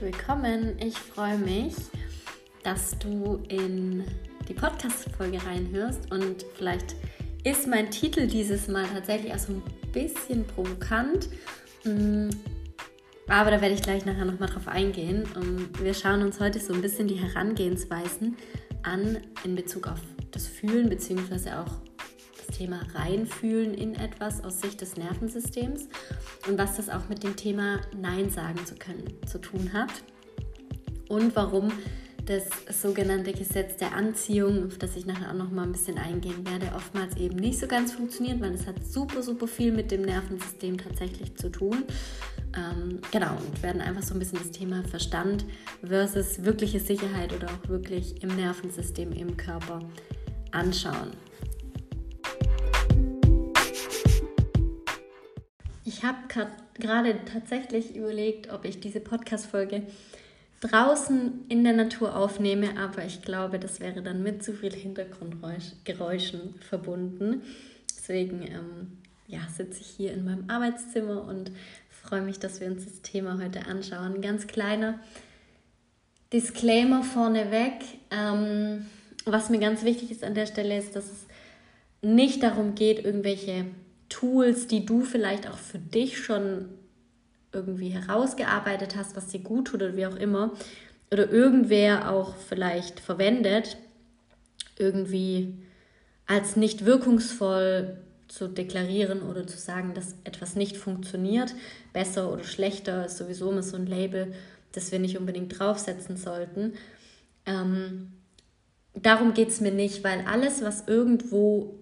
willkommen. Ich freue mich, dass du in die Podcast-Folge reinhörst und vielleicht ist mein Titel dieses Mal tatsächlich auch so ein bisschen provokant. Mm, aber da werde ich gleich nachher nochmal drauf eingehen. Wir schauen uns heute so ein bisschen die Herangehensweisen an in Bezug auf das Fühlen beziehungsweise auch Thema Reinfühlen in etwas aus Sicht des Nervensystems und was das auch mit dem Thema Nein sagen zu können zu tun hat und warum das sogenannte Gesetz der Anziehung, auf das ich nachher auch noch mal ein bisschen eingehen werde, oftmals eben nicht so ganz funktioniert, weil es hat super, super viel mit dem Nervensystem tatsächlich zu tun. Ähm, genau, und werden einfach so ein bisschen das Thema Verstand versus wirkliche Sicherheit oder auch wirklich im Nervensystem, im Körper anschauen. Ich habe gerade tatsächlich überlegt, ob ich diese Podcast-Folge draußen in der Natur aufnehme, aber ich glaube, das wäre dann mit zu viel Hintergrundgeräuschen verbunden. Deswegen ähm, ja, sitze ich hier in meinem Arbeitszimmer und freue mich, dass wir uns das Thema heute anschauen. Ein ganz kleiner Disclaimer vorneweg. Ähm, was mir ganz wichtig ist an der Stelle, ist, dass es nicht darum geht, irgendwelche Tools, die du vielleicht auch für dich schon irgendwie herausgearbeitet hast, was dir gut tut oder wie auch immer, oder irgendwer auch vielleicht verwendet, irgendwie als nicht wirkungsvoll zu deklarieren oder zu sagen, dass etwas nicht funktioniert, besser oder schlechter ist sowieso immer so ein Label, das wir nicht unbedingt draufsetzen sollten. Ähm, darum geht es mir nicht, weil alles, was irgendwo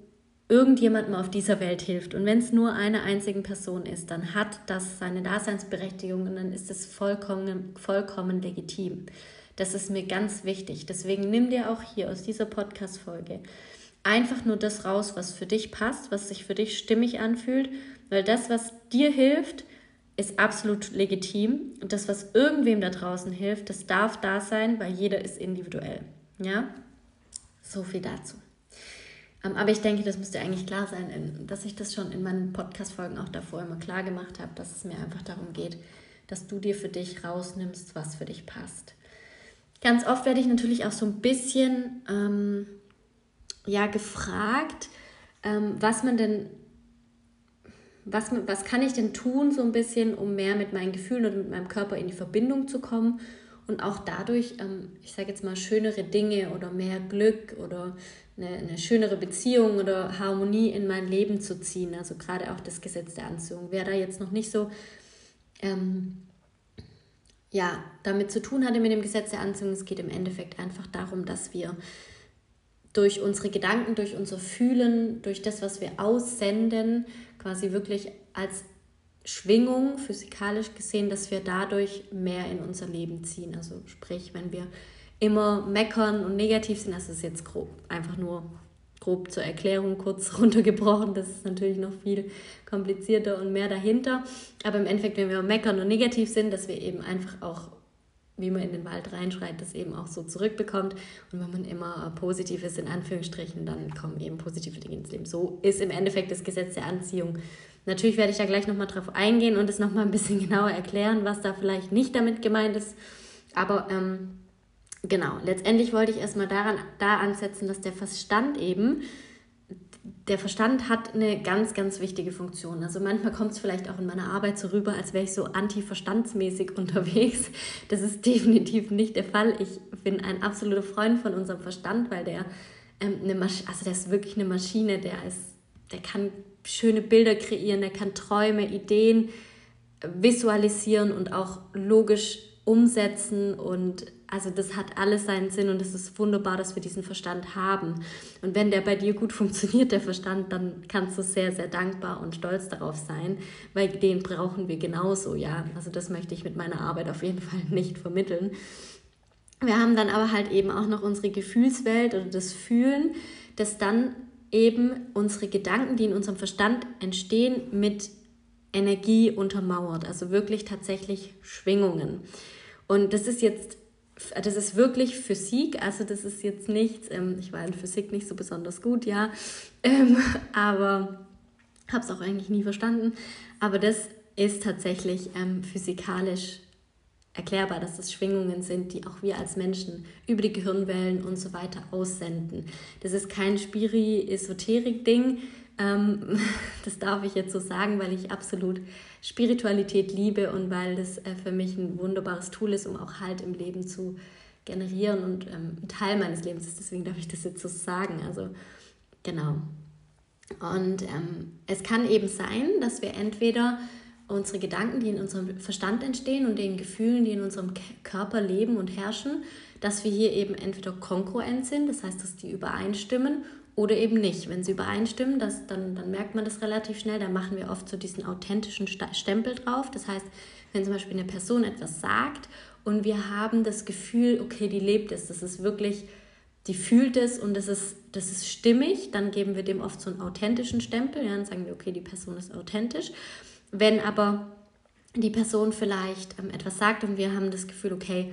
irgendjemandem auf dieser Welt hilft. Und wenn es nur einer einzigen Person ist, dann hat das seine Daseinsberechtigung und dann ist es vollkommen, vollkommen legitim. Das ist mir ganz wichtig. Deswegen nimm dir auch hier aus dieser Podcast-Folge einfach nur das raus, was für dich passt, was sich für dich stimmig anfühlt, weil das, was dir hilft, ist absolut legitim und das, was irgendwem da draußen hilft, das darf da sein, weil jeder ist individuell. Ja? So viel dazu. Ähm, aber ich denke, das müsste eigentlich klar sein, dass ich das schon in meinen Podcast-Folgen auch davor immer klar gemacht habe, dass es mir einfach darum geht, dass du dir für dich rausnimmst, was für dich passt. Ganz oft werde ich natürlich auch so ein bisschen ähm, ja, gefragt, ähm, was man denn, was, was kann ich denn tun, so ein bisschen, um mehr mit meinen Gefühlen und mit meinem Körper in die Verbindung zu kommen und auch dadurch, ähm, ich sage jetzt mal, schönere Dinge oder mehr Glück oder eine, eine, schönere Beziehung oder Harmonie in mein Leben zu ziehen. Also gerade auch das Gesetz der Anziehung. Wer da jetzt noch nicht so ähm, ja, damit zu tun hatte mit dem Gesetz der Anziehung, es geht im Endeffekt einfach darum, dass wir durch unsere Gedanken, durch unser Fühlen, durch das, was wir aussenden, quasi wirklich als Schwingung, physikalisch gesehen, dass wir dadurch mehr in unser Leben ziehen. Also sprich, wenn wir immer meckern und negativ sind, das ist jetzt grob, einfach nur grob zur Erklärung kurz runtergebrochen. Das ist natürlich noch viel komplizierter und mehr dahinter. Aber im Endeffekt, wenn wir meckern und negativ sind, dass wir eben einfach auch, wie man in den Wald reinschreit, das eben auch so zurückbekommt. Und wenn man immer positiv ist, in Anführungsstrichen, dann kommen eben positive Dinge ins Leben. So ist im Endeffekt das Gesetz der Anziehung Natürlich werde ich da gleich nochmal drauf eingehen und es nochmal ein bisschen genauer erklären, was da vielleicht nicht damit gemeint ist. Aber ähm, genau, letztendlich wollte ich erstmal daran, da ansetzen, dass der Verstand eben, der Verstand hat eine ganz, ganz wichtige Funktion. Also manchmal kommt es vielleicht auch in meiner Arbeit so rüber, als wäre ich so anti-verstandsmäßig unterwegs. Das ist definitiv nicht der Fall. Ich bin ein absoluter Freund von unserem Verstand, weil der ähm, eine Masch also der ist wirklich eine Maschine, der ist, der kann schöne Bilder kreieren, er kann Träume, Ideen visualisieren und auch logisch umsetzen und also das hat alles seinen Sinn und es ist wunderbar, dass wir diesen Verstand haben. Und wenn der bei dir gut funktioniert, der Verstand, dann kannst du sehr, sehr dankbar und stolz darauf sein, weil den brauchen wir genauso, ja. Also das möchte ich mit meiner Arbeit auf jeden Fall nicht vermitteln. Wir haben dann aber halt eben auch noch unsere Gefühlswelt oder das Fühlen, das dann eben unsere Gedanken, die in unserem Verstand entstehen, mit Energie untermauert, also wirklich tatsächlich Schwingungen. Und das ist jetzt, das ist wirklich Physik, also das ist jetzt nichts, ähm, ich war in Physik nicht so besonders gut, ja, ähm, aber habe es auch eigentlich nie verstanden, aber das ist tatsächlich ähm, physikalisch erklärbar, dass das Schwingungen sind, die auch wir als Menschen über die Gehirnwellen und so weiter aussenden. Das ist kein Spiri-Esoterik-Ding. Ähm, das darf ich jetzt so sagen, weil ich absolut Spiritualität liebe und weil das äh, für mich ein wunderbares Tool ist, um auch Halt im Leben zu generieren und ähm, ein Teil meines Lebens ist. Deswegen darf ich das jetzt so sagen. Also genau. Und ähm, es kann eben sein, dass wir entweder unsere Gedanken, die in unserem Verstand entstehen und den Gefühlen, die in unserem Körper leben und herrschen, dass wir hier eben entweder kongruent sind, das heißt, dass die übereinstimmen, oder eben nicht. Wenn sie übereinstimmen, das, dann, dann merkt man das relativ schnell. Da machen wir oft so diesen authentischen Stempel drauf. Das heißt, wenn zum Beispiel eine Person etwas sagt und wir haben das Gefühl, okay, die lebt es, das ist wirklich, die fühlt es und das ist, das ist stimmig, dann geben wir dem oft so einen authentischen Stempel. Ja, dann sagen wir, okay, die Person ist authentisch. Wenn aber die Person vielleicht ähm, etwas sagt und wir haben das Gefühl, okay,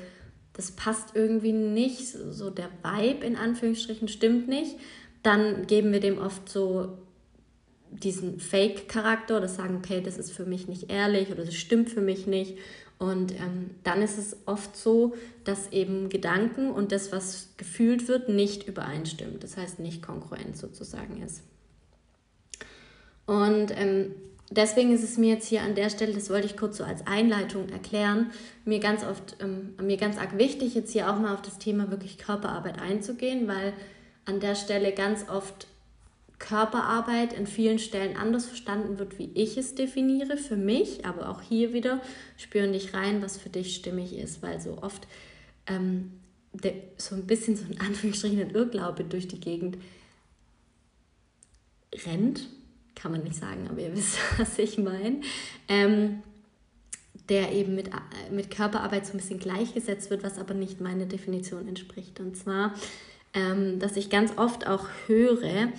das passt irgendwie nicht, so der Vibe in Anführungsstrichen stimmt nicht, dann geben wir dem oft so diesen Fake-Charakter oder sagen, okay, das ist für mich nicht ehrlich oder das stimmt für mich nicht. Und ähm, dann ist es oft so, dass eben Gedanken und das, was gefühlt wird, nicht übereinstimmt. Das heißt, nicht konkurrent sozusagen ist. Und ähm, deswegen ist es mir jetzt hier an der Stelle, das wollte ich kurz so als Einleitung erklären, mir ganz oft, ähm, mir ganz arg wichtig, jetzt hier auch mal auf das Thema wirklich Körperarbeit einzugehen, weil an der Stelle ganz oft Körperarbeit in vielen Stellen anders verstanden wird, wie ich es definiere für mich, aber auch hier wieder spüren dich rein, was für dich stimmig ist, weil so oft ähm, der, so ein bisschen so ein Anführungsstrichen ein Irrglaube durch die Gegend rennt, kann man nicht sagen, aber ihr wisst, was ich meine, ähm, der eben mit, mit Körperarbeit so ein bisschen gleichgesetzt wird, was aber nicht meiner Definition entspricht. Und zwar, ähm, dass ich ganz oft auch höre,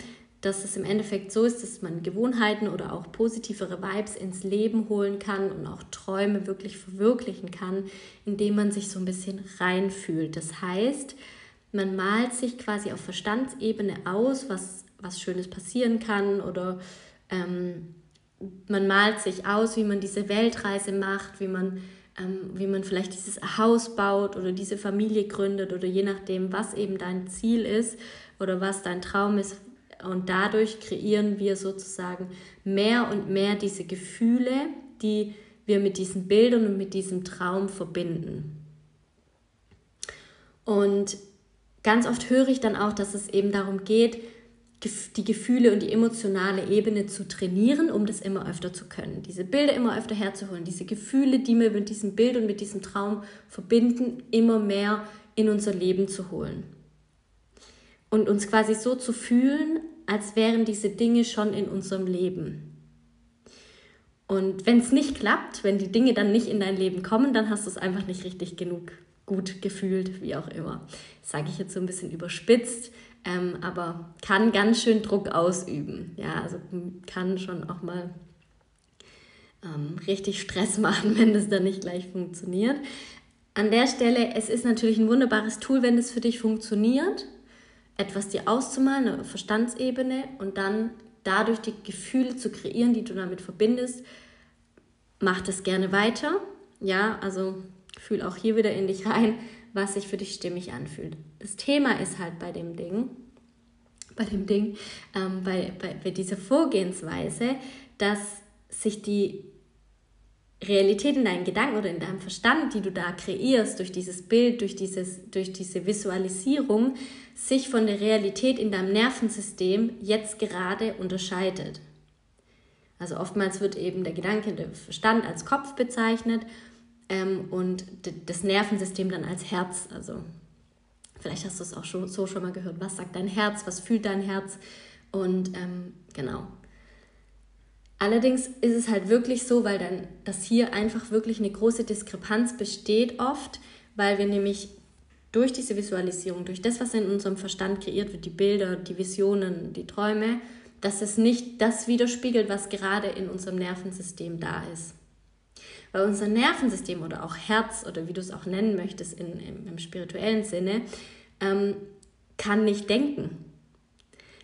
dass es im Endeffekt so ist, dass man Gewohnheiten oder auch positivere Vibes ins Leben holen kann und auch Träume wirklich verwirklichen kann, indem man sich so ein bisschen reinfühlt. Das heißt, man malt sich quasi auf Verstandsebene aus, was, was Schönes passieren kann oder ähm, man malt sich aus, wie man diese Weltreise macht, wie man, ähm, wie man vielleicht dieses Haus baut oder diese Familie gründet oder je nachdem, was eben dein Ziel ist oder was dein Traum ist. Und dadurch kreieren wir sozusagen mehr und mehr diese Gefühle, die wir mit diesen Bildern und mit diesem Traum verbinden. Und ganz oft höre ich dann auch, dass es eben darum geht, die Gefühle und die emotionale Ebene zu trainieren, um das immer öfter zu können. Diese Bilder immer öfter herzuholen, diese Gefühle, die wir mit diesem Bild und mit diesem Traum verbinden, immer mehr in unser Leben zu holen. Und uns quasi so zu fühlen, als wären diese Dinge schon in unserem Leben. Und wenn es nicht klappt, wenn die Dinge dann nicht in dein Leben kommen, dann hast du es einfach nicht richtig genug gut gefühlt, wie auch immer. Sage ich jetzt so ein bisschen überspitzt, ähm, aber kann ganz schön Druck ausüben. Ja, also kann schon auch mal ähm, richtig Stress machen, wenn das dann nicht gleich funktioniert. An der Stelle, es ist natürlich ein wunderbares Tool, wenn es für dich funktioniert, etwas dir auszumalen, eine Verstandsebene und dann dadurch die Gefühle zu kreieren, die du damit verbindest. Mach das gerne weiter. Ja, also fühl auch hier wieder in dich rein was sich für dich stimmig anfühlt. Das Thema ist halt bei dem Ding, bei dem Ding, ähm, bei, bei, bei dieser Vorgehensweise, dass sich die Realität in deinen Gedanken oder in deinem Verstand, die du da kreierst, durch dieses Bild, durch, dieses, durch diese Visualisierung, sich von der Realität in deinem Nervensystem jetzt gerade unterscheidet. Also oftmals wird eben der Gedanke, der Verstand als Kopf bezeichnet ähm, und das Nervensystem dann als Herz. Also vielleicht hast du es auch schon, so schon mal gehört. Was sagt dein Herz? Was fühlt dein Herz? Und ähm, genau. Allerdings ist es halt wirklich so, weil dann, dass hier einfach wirklich eine große Diskrepanz besteht oft, weil wir nämlich durch diese Visualisierung, durch das, was in unserem Verstand kreiert wird, die Bilder, die Visionen, die Träume, dass es nicht das widerspiegelt, was gerade in unserem Nervensystem da ist. Weil unser Nervensystem oder auch Herz oder wie du es auch nennen möchtest in, im, im spirituellen Sinne, ähm, kann nicht denken.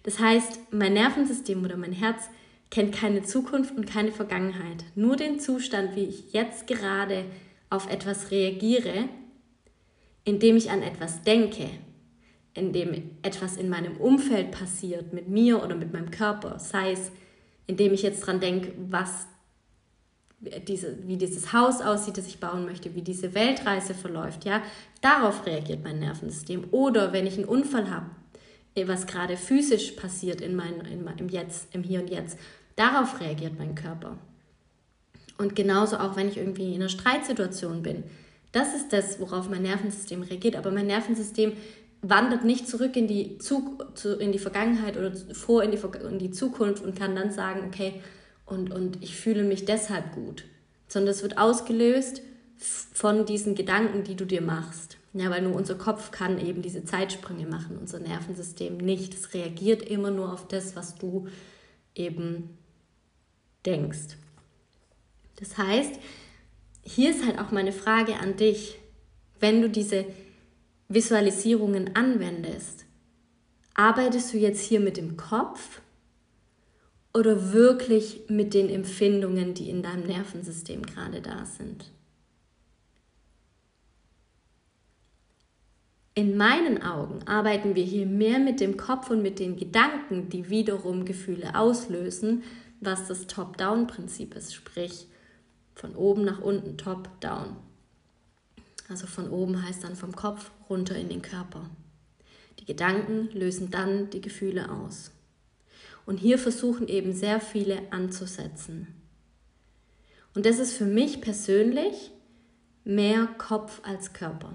Das heißt, mein Nervensystem oder mein Herz kennt keine Zukunft und keine Vergangenheit. Nur den Zustand, wie ich jetzt gerade auf etwas reagiere, indem ich an etwas denke, indem etwas in meinem Umfeld passiert, mit mir oder mit meinem Körper, sei es, indem ich jetzt dran denke, was diese, wie dieses Haus aussieht, das ich bauen möchte, wie diese Weltreise verläuft, ja, darauf reagiert mein Nervensystem. Oder wenn ich einen Unfall habe, eh, was gerade physisch passiert in mein, in, im Jetzt, im Hier und Jetzt, darauf reagiert mein Körper. Und genauso auch, wenn ich irgendwie in einer Streitsituation bin. Das ist das, worauf mein Nervensystem reagiert. Aber mein Nervensystem wandert nicht zurück in die, Zug, in die Vergangenheit oder vor in die, in die Zukunft und kann dann sagen, okay, und, und ich fühle mich deshalb gut. Sondern es wird ausgelöst von diesen Gedanken, die du dir machst. Ja, weil nur unser Kopf kann eben diese Zeitsprünge machen, unser Nervensystem nicht. Es reagiert immer nur auf das, was du eben denkst. Das heißt, hier ist halt auch meine Frage an dich, wenn du diese Visualisierungen anwendest, arbeitest du jetzt hier mit dem Kopf oder wirklich mit den Empfindungen, die in deinem Nervensystem gerade da sind? In meinen Augen arbeiten wir hier mehr mit dem Kopf und mit den Gedanken, die wiederum Gefühle auslösen, was das Top-Down-Prinzip ist, sprich von oben nach unten, Top-Down. Also von oben heißt dann vom Kopf runter in den Körper. Die Gedanken lösen dann die Gefühle aus. Und hier versuchen eben sehr viele anzusetzen. Und das ist für mich persönlich mehr Kopf als Körper.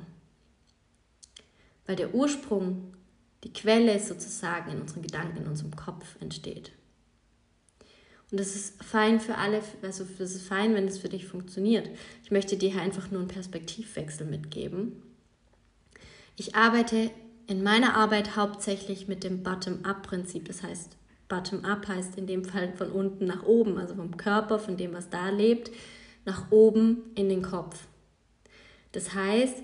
Weil der Ursprung, die Quelle sozusagen in unseren Gedanken, in unserem Kopf entsteht. Und das ist fein für alle, also das ist fein, wenn es für dich funktioniert. Ich möchte dir hier einfach nur einen Perspektivwechsel mitgeben. Ich arbeite in meiner Arbeit hauptsächlich mit dem Bottom-up-Prinzip. Das heißt, Bottom-up heißt in dem Fall von unten nach oben, also vom Körper, von dem, was da lebt, nach oben in den Kopf. Das heißt,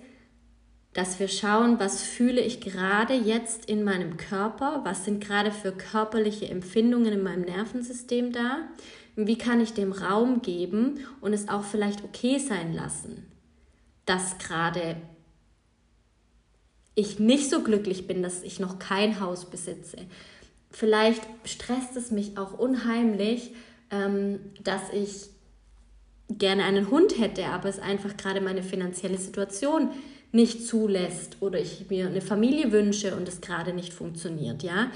dass wir schauen, was fühle ich gerade jetzt in meinem Körper, was sind gerade für körperliche Empfindungen in meinem Nervensystem da, wie kann ich dem Raum geben und es auch vielleicht okay sein lassen, dass gerade ich nicht so glücklich bin, dass ich noch kein Haus besitze. Vielleicht stresst es mich auch unheimlich, ähm, dass ich gerne einen Hund hätte, aber es einfach gerade meine finanzielle Situation nicht zulässt oder ich mir eine Familie wünsche und es gerade nicht funktioniert, ja,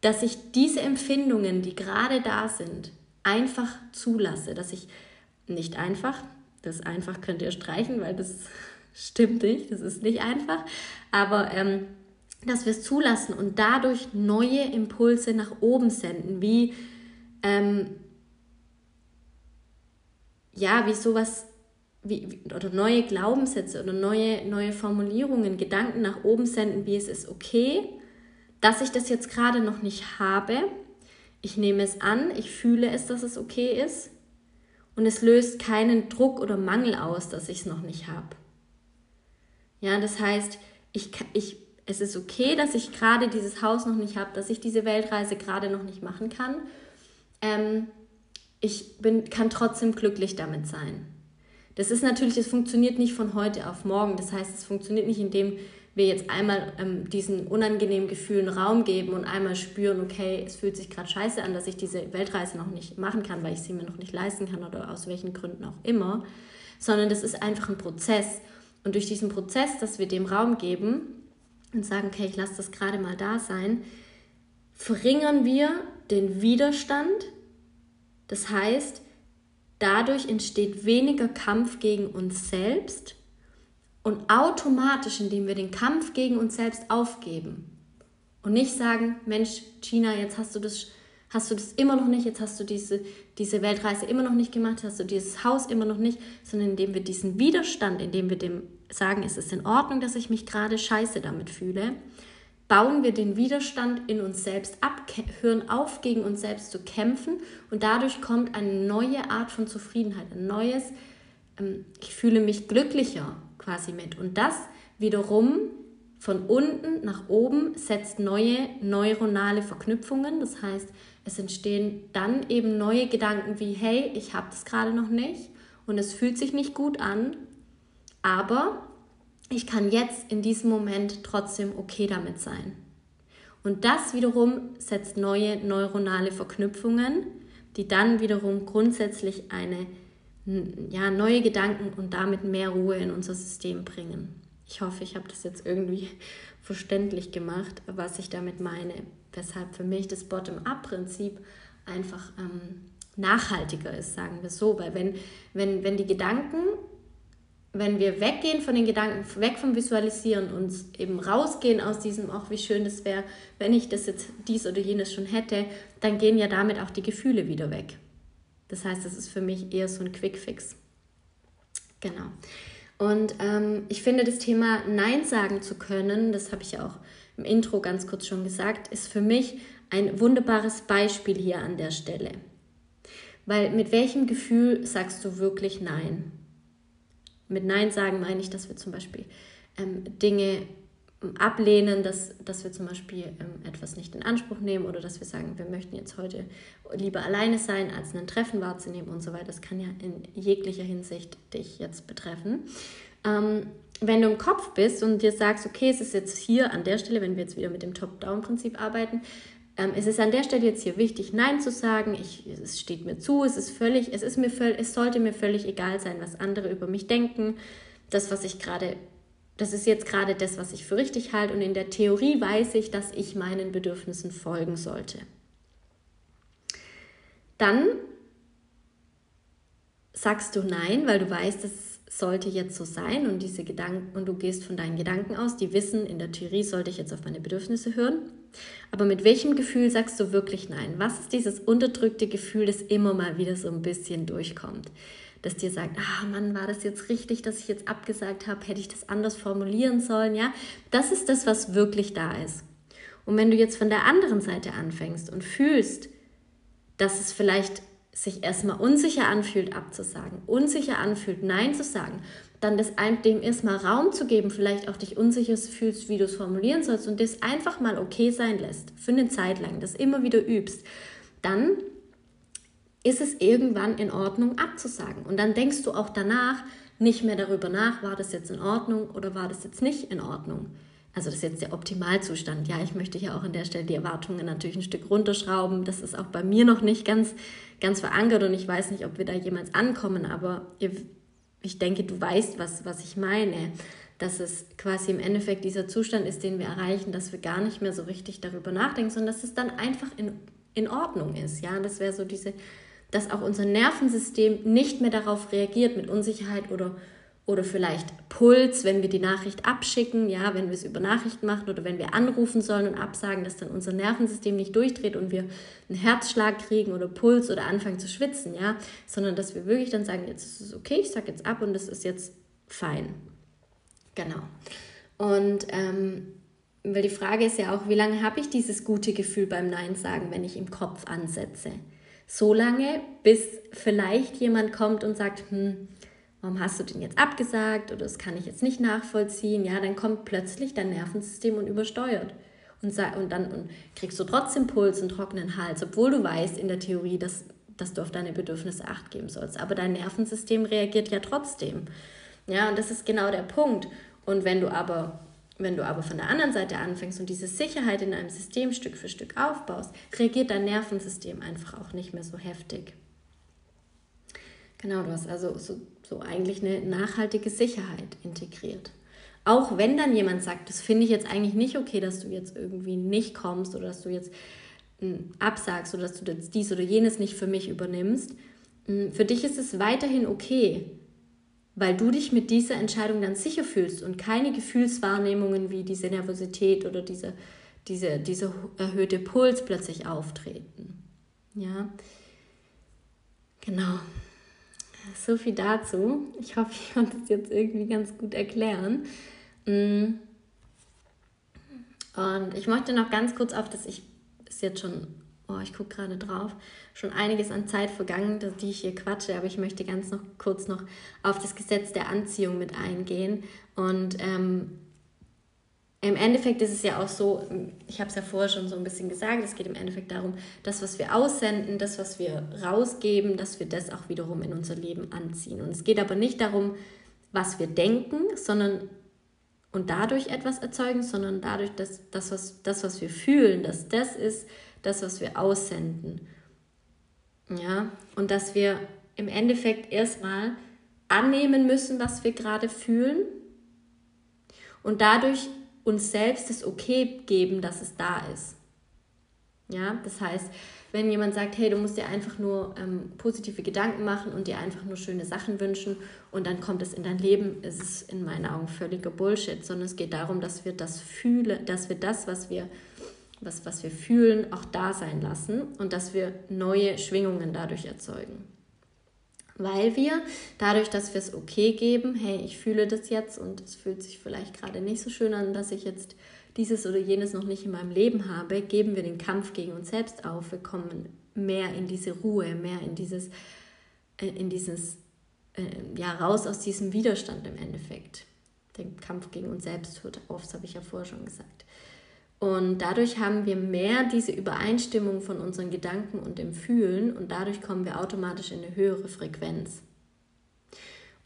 dass ich diese Empfindungen, die gerade da sind, einfach zulasse, dass ich nicht einfach, das einfach könnt ihr streichen, weil das stimmt nicht, das ist nicht einfach, aber ähm, dass wir es zulassen und dadurch neue Impulse nach oben senden, wie ähm, ja, wie sowas wie, oder neue Glaubenssätze oder neue, neue Formulierungen, Gedanken nach oben senden, wie es ist okay, dass ich das jetzt gerade noch nicht habe. Ich nehme es an, ich fühle es, dass es okay ist. Und es löst keinen Druck oder Mangel aus, dass ich es noch nicht habe. Ja, das heißt, ich, ich, es ist okay, dass ich gerade dieses Haus noch nicht habe, dass ich diese Weltreise gerade noch nicht machen kann. Ähm, ich bin, kann trotzdem glücklich damit sein. Das ist natürlich, es funktioniert nicht von heute auf morgen. Das heißt, es funktioniert nicht, indem wir jetzt einmal ähm, diesen unangenehmen Gefühlen Raum geben und einmal spüren, okay, es fühlt sich gerade scheiße an, dass ich diese Weltreise noch nicht machen kann, weil ich sie mir noch nicht leisten kann oder aus welchen Gründen auch immer, sondern das ist einfach ein Prozess. Und durch diesen Prozess, dass wir dem Raum geben und sagen, okay, ich lasse das gerade mal da sein, verringern wir den Widerstand. Das heißt, Dadurch entsteht weniger Kampf gegen uns selbst und automatisch, indem wir den Kampf gegen uns selbst aufgeben und nicht sagen, Mensch, China, jetzt hast du das, hast du das immer noch nicht, jetzt hast du diese, diese Weltreise immer noch nicht gemacht, hast du dieses Haus immer noch nicht, sondern indem wir diesen Widerstand, indem wir dem sagen, es ist in Ordnung, dass ich mich gerade scheiße damit fühle, bauen wir den Widerstand in uns selbst ab, hören auf, gegen uns selbst zu kämpfen und dadurch kommt eine neue Art von Zufriedenheit, ein neues, ähm, ich fühle mich glücklicher quasi mit. Und das wiederum von unten nach oben setzt neue neuronale Verknüpfungen. Das heißt, es entstehen dann eben neue Gedanken wie, hey, ich habe das gerade noch nicht und es fühlt sich nicht gut an, aber ich kann jetzt in diesem Moment trotzdem okay damit sein. Und das wiederum setzt neue neuronale Verknüpfungen, die dann wiederum grundsätzlich eine ja, neue Gedanken und damit mehr Ruhe in unser System bringen. Ich hoffe, ich habe das jetzt irgendwie verständlich gemacht, was ich damit meine. Weshalb für mich das Bottom-up-Prinzip einfach ähm, nachhaltiger ist, sagen wir so. Weil wenn, wenn, wenn die Gedanken, wenn wir weggehen von den Gedanken, weg vom Visualisieren und eben rausgehen aus diesem, ach wie schön das wäre, wenn ich das jetzt dies oder jenes schon hätte, dann gehen ja damit auch die Gefühle wieder weg. Das heißt, das ist für mich eher so ein Quick-Fix. Genau. Und ähm, ich finde, das Thema Nein sagen zu können, das habe ich ja auch im Intro ganz kurz schon gesagt, ist für mich ein wunderbares Beispiel hier an der Stelle. Weil mit welchem Gefühl sagst du wirklich Nein? Mit Nein sagen meine ich, dass wir zum Beispiel ähm, Dinge ablehnen, dass, dass wir zum Beispiel ähm, etwas nicht in Anspruch nehmen oder dass wir sagen, wir möchten jetzt heute lieber alleine sein, als ein Treffen wahrzunehmen und so weiter. Das kann ja in jeglicher Hinsicht dich jetzt betreffen. Ähm, wenn du im Kopf bist und dir sagst, okay, es ist jetzt hier an der Stelle, wenn wir jetzt wieder mit dem Top-Down-Prinzip arbeiten, ähm, es ist an der Stelle jetzt hier wichtig, Nein zu sagen. Ich, es steht mir zu, es ist völlig, es ist mir völlig, es sollte mir völlig egal sein, was andere über mich denken. Das, was ich gerade das ist jetzt gerade das, was ich für richtig halte und in der Theorie weiß ich, dass ich meinen Bedürfnissen folgen sollte. Dann sagst du nein, weil du weißt, es sollte jetzt so sein und diese Gedanken und du gehst von deinen Gedanken aus, die wissen, in der Theorie sollte ich jetzt auf meine Bedürfnisse hören. Aber mit welchem Gefühl sagst du wirklich nein? Was ist dieses unterdrückte Gefühl, das immer mal wieder so ein bisschen durchkommt? das dir sagt, ah Mann, war das jetzt richtig, dass ich jetzt abgesagt habe, hätte ich das anders formulieren sollen, ja? Das ist das, was wirklich da ist. Und wenn du jetzt von der anderen Seite anfängst und fühlst, dass es vielleicht sich erstmal unsicher anfühlt, abzusagen, unsicher anfühlt, Nein zu sagen, dann das dem erstmal Raum zu geben, vielleicht auch dich unsicher fühlst, wie du es formulieren sollst und das einfach mal okay sein lässt, für eine Zeit lang, das immer wieder übst, dann ist es irgendwann in Ordnung abzusagen. Und dann denkst du auch danach nicht mehr darüber nach, war das jetzt in Ordnung oder war das jetzt nicht in Ordnung. Also das ist jetzt der Optimalzustand. Ja, ich möchte hier auch an der Stelle die Erwartungen natürlich ein Stück runterschrauben. Das ist auch bei mir noch nicht ganz, ganz verankert und ich weiß nicht, ob wir da jemals ankommen, aber ich denke, du weißt, was, was ich meine. Dass es quasi im Endeffekt dieser Zustand ist, den wir erreichen, dass wir gar nicht mehr so richtig darüber nachdenken, sondern dass es dann einfach in, in Ordnung ist. Ja, das wäre so diese dass auch unser Nervensystem nicht mehr darauf reagiert mit Unsicherheit oder, oder vielleicht Puls, wenn wir die Nachricht abschicken, ja, wenn wir es über Nachrichten machen oder wenn wir anrufen sollen und absagen, dass dann unser Nervensystem nicht durchdreht und wir einen Herzschlag kriegen oder Puls oder anfangen zu schwitzen, ja, sondern dass wir wirklich dann sagen, jetzt ist es okay, ich sage jetzt ab und es ist jetzt fein. Genau. Und ähm, weil die Frage ist ja auch, wie lange habe ich dieses gute Gefühl beim Nein sagen, wenn ich im Kopf ansetze? so lange, bis vielleicht jemand kommt und sagt, hm, warum hast du den jetzt abgesagt oder das kann ich jetzt nicht nachvollziehen, ja, dann kommt plötzlich dein Nervensystem und übersteuert. Und, und dann und kriegst du trotzdem Puls und trockenen Hals, obwohl du weißt in der Theorie, dass, dass du auf deine Bedürfnisse acht geben sollst. Aber dein Nervensystem reagiert ja trotzdem. Ja, und das ist genau der Punkt. Und wenn du aber wenn du aber von der anderen Seite anfängst und diese Sicherheit in deinem System Stück für Stück aufbaust, reagiert dein Nervensystem einfach auch nicht mehr so heftig. Genau, du hast also so, so eigentlich eine nachhaltige Sicherheit integriert. Auch wenn dann jemand sagt, das finde ich jetzt eigentlich nicht okay, dass du jetzt irgendwie nicht kommst oder dass du jetzt hm, absagst oder dass du jetzt dies oder jenes nicht für mich übernimmst, hm, für dich ist es weiterhin okay, weil du dich mit dieser Entscheidung dann sicher fühlst und keine Gefühlswahrnehmungen wie diese Nervosität oder diese, diese, diese erhöhte Puls plötzlich auftreten. Ja, genau. So viel dazu. Ich hoffe, ich konnte es jetzt irgendwie ganz gut erklären. Mm. Und ich möchte noch ganz kurz auf das, ich ist jetzt schon oh, ich gucke gerade drauf, schon einiges an Zeit vergangen, die ich hier quatsche, aber ich möchte ganz noch kurz noch auf das Gesetz der Anziehung mit eingehen. Und ähm, im Endeffekt ist es ja auch so, ich habe es ja vorher schon so ein bisschen gesagt, es geht im Endeffekt darum, das, was wir aussenden, das, was wir rausgeben, dass wir das auch wiederum in unser Leben anziehen. Und es geht aber nicht darum, was wir denken, sondern und dadurch etwas erzeugen, sondern dadurch, dass das, was, das, was wir fühlen, dass das ist das, was wir aussenden. Ja, und dass wir im Endeffekt erstmal annehmen müssen, was wir gerade fühlen und dadurch uns selbst das Okay geben, dass es da ist. Ja, das heißt, wenn jemand sagt, hey, du musst dir einfach nur ähm, positive Gedanken machen und dir einfach nur schöne Sachen wünschen und dann kommt es in dein Leben, ist es in meinen Augen völliger Bullshit, sondern es geht darum, dass wir das fühlen, dass wir das, was wir, was, was wir fühlen, auch da sein lassen und dass wir neue Schwingungen dadurch erzeugen. Weil wir dadurch, dass wir es okay geben, hey, ich fühle das jetzt und es fühlt sich vielleicht gerade nicht so schön an, dass ich jetzt dieses oder jenes noch nicht in meinem Leben habe, geben wir den Kampf gegen uns selbst auf. Wir kommen mehr in diese Ruhe, mehr in dieses, äh, in dieses, äh, ja, raus aus diesem Widerstand im Endeffekt. Der Kampf gegen uns selbst hört auf, das habe ich ja vorher schon gesagt. Und dadurch haben wir mehr diese Übereinstimmung von unseren Gedanken und dem Fühlen und dadurch kommen wir automatisch in eine höhere Frequenz.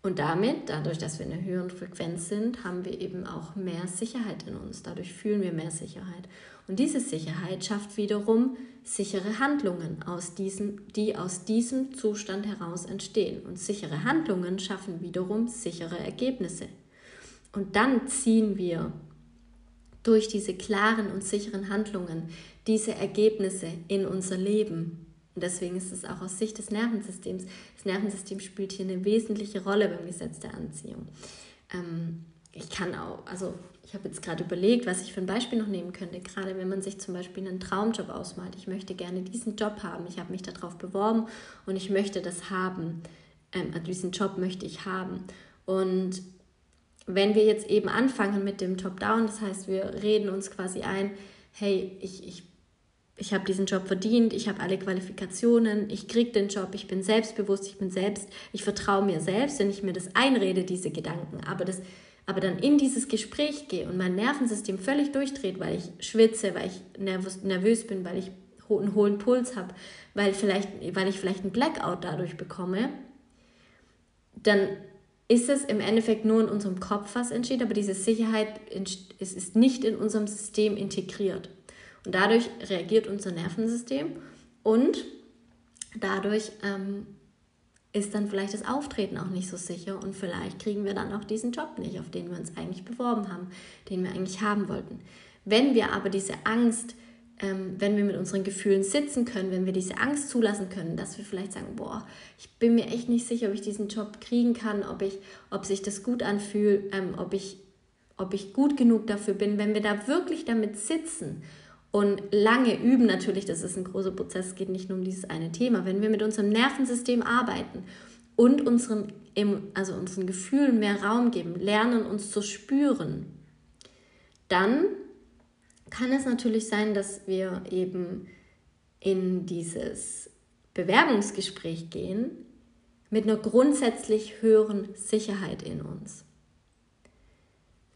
Und damit, dadurch, dass wir in einer höheren Frequenz sind, haben wir eben auch mehr Sicherheit in uns. Dadurch fühlen wir mehr Sicherheit. Und diese Sicherheit schafft wiederum sichere Handlungen, aus diesem, die aus diesem Zustand heraus entstehen. Und sichere Handlungen schaffen wiederum sichere Ergebnisse. Und dann ziehen wir durch diese klaren und sicheren Handlungen diese Ergebnisse in unser Leben. Und deswegen ist es auch aus Sicht des Nervensystems, das Nervensystem spielt hier eine wesentliche Rolle beim Gesetz der Anziehung. Ähm, ich kann auch, also ich habe jetzt gerade überlegt, was ich für ein Beispiel noch nehmen könnte, gerade wenn man sich zum Beispiel einen Traumjob ausmalt. Ich möchte gerne diesen Job haben, ich habe mich darauf beworben und ich möchte das haben. Ähm, diesen Job möchte ich haben. Und wenn wir jetzt eben anfangen mit dem Top-Down, das heißt, wir reden uns quasi ein, hey, ich, ich, ich habe diesen Job verdient, ich habe alle Qualifikationen, ich kriege den Job, ich bin selbstbewusst, ich bin selbst, ich vertraue mir selbst, wenn ich mir das einrede, diese Gedanken. Aber, das, aber dann in dieses Gespräch gehe und mein Nervensystem völlig durchdreht, weil ich schwitze, weil ich nervös, nervös bin, weil ich einen hohen Puls habe, weil, vielleicht, weil ich vielleicht einen Blackout dadurch bekomme, dann ist es im Endeffekt nur in unserem Kopf, was entsteht, aber diese Sicherheit es ist nicht in unserem System integriert. Und dadurch reagiert unser Nervensystem und dadurch ähm, ist dann vielleicht das Auftreten auch nicht so sicher und vielleicht kriegen wir dann auch diesen Job nicht, auf den wir uns eigentlich beworben haben, den wir eigentlich haben wollten. Wenn wir aber diese Angst ähm, wenn wir mit unseren Gefühlen sitzen können, wenn wir diese Angst zulassen können, dass wir vielleicht sagen, boah, ich bin mir echt nicht sicher, ob ich diesen Job kriegen kann, ob, ich, ob sich das gut anfühlt, ähm, ob, ich, ob ich gut genug dafür bin. Wenn wir da wirklich damit sitzen und lange üben, natürlich, das ist ein großer Prozess, es geht nicht nur um dieses eine Thema, wenn wir mit unserem Nervensystem arbeiten und unseren, also unseren Gefühlen mehr Raum geben, lernen uns zu spüren, dann kann es natürlich sein, dass wir eben in dieses Bewerbungsgespräch gehen mit einer grundsätzlich höheren Sicherheit in uns.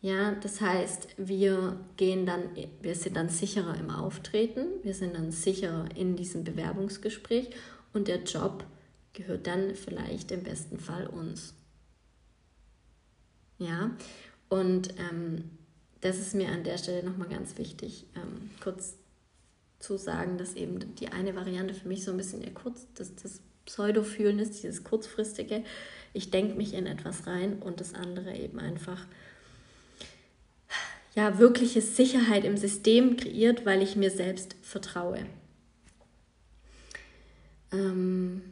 Ja, das heißt, wir gehen dann, wir sind dann sicherer im Auftreten, wir sind dann sicherer in diesem Bewerbungsgespräch und der Job gehört dann vielleicht im besten Fall uns. Ja, und ähm, das ist mir an der Stelle nochmal ganz wichtig, ähm, kurz zu sagen, dass eben die eine Variante für mich so ein bisschen eher kurz, das, das Pseudo-Fühlen ist, dieses kurzfristige, ich denke mich in etwas rein und das andere eben einfach ja, wirkliche Sicherheit im System kreiert, weil ich mir selbst vertraue. Ähm,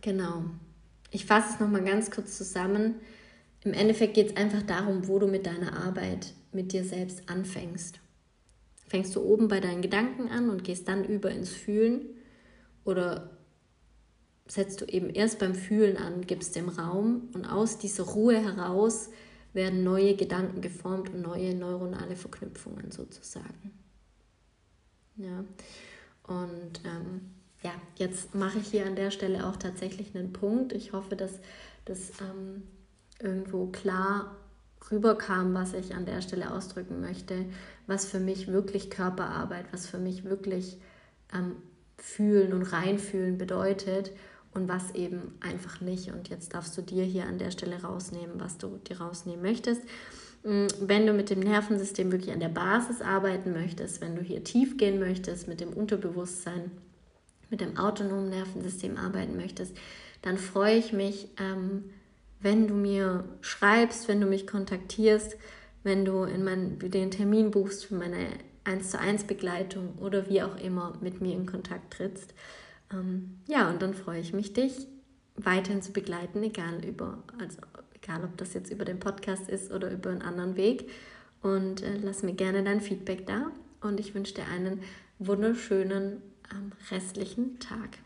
genau. Ich fasse es nochmal ganz kurz zusammen. Im Endeffekt geht es einfach darum, wo du mit deiner Arbeit mit dir selbst anfängst. Fängst du oben bei deinen Gedanken an und gehst dann über ins Fühlen oder setzt du eben erst beim Fühlen an, gibst dem Raum und aus dieser Ruhe heraus werden neue Gedanken geformt und neue neuronale Verknüpfungen sozusagen. Ja, und ähm, ja, jetzt mache ich hier an der Stelle auch tatsächlich einen Punkt. Ich hoffe, dass das ähm, irgendwo klar rüberkam, was ich an der Stelle ausdrücken möchte, was für mich wirklich Körperarbeit, was für mich wirklich ähm, fühlen und reinfühlen bedeutet und was eben einfach nicht. Und jetzt darfst du dir hier an der Stelle rausnehmen, was du dir rausnehmen möchtest. Mm, wenn du mit dem Nervensystem wirklich an der Basis arbeiten möchtest, wenn du hier tief gehen möchtest, mit dem Unterbewusstsein, mit dem autonomen Nervensystem arbeiten möchtest, dann freue ich mich, ähm, wenn du mir schreibst, wenn du mich kontaktierst, wenn du in mein, den Termin buchst für meine 1 zu 1 Begleitung oder wie auch immer mit mir in Kontakt trittst. Ähm, ja, und dann freue ich mich, dich weiterhin zu begleiten, egal über, also egal ob das jetzt über den Podcast ist oder über einen anderen Weg. Und äh, lass mir gerne dein Feedback da. Und ich wünsche dir einen wunderschönen ähm, restlichen Tag.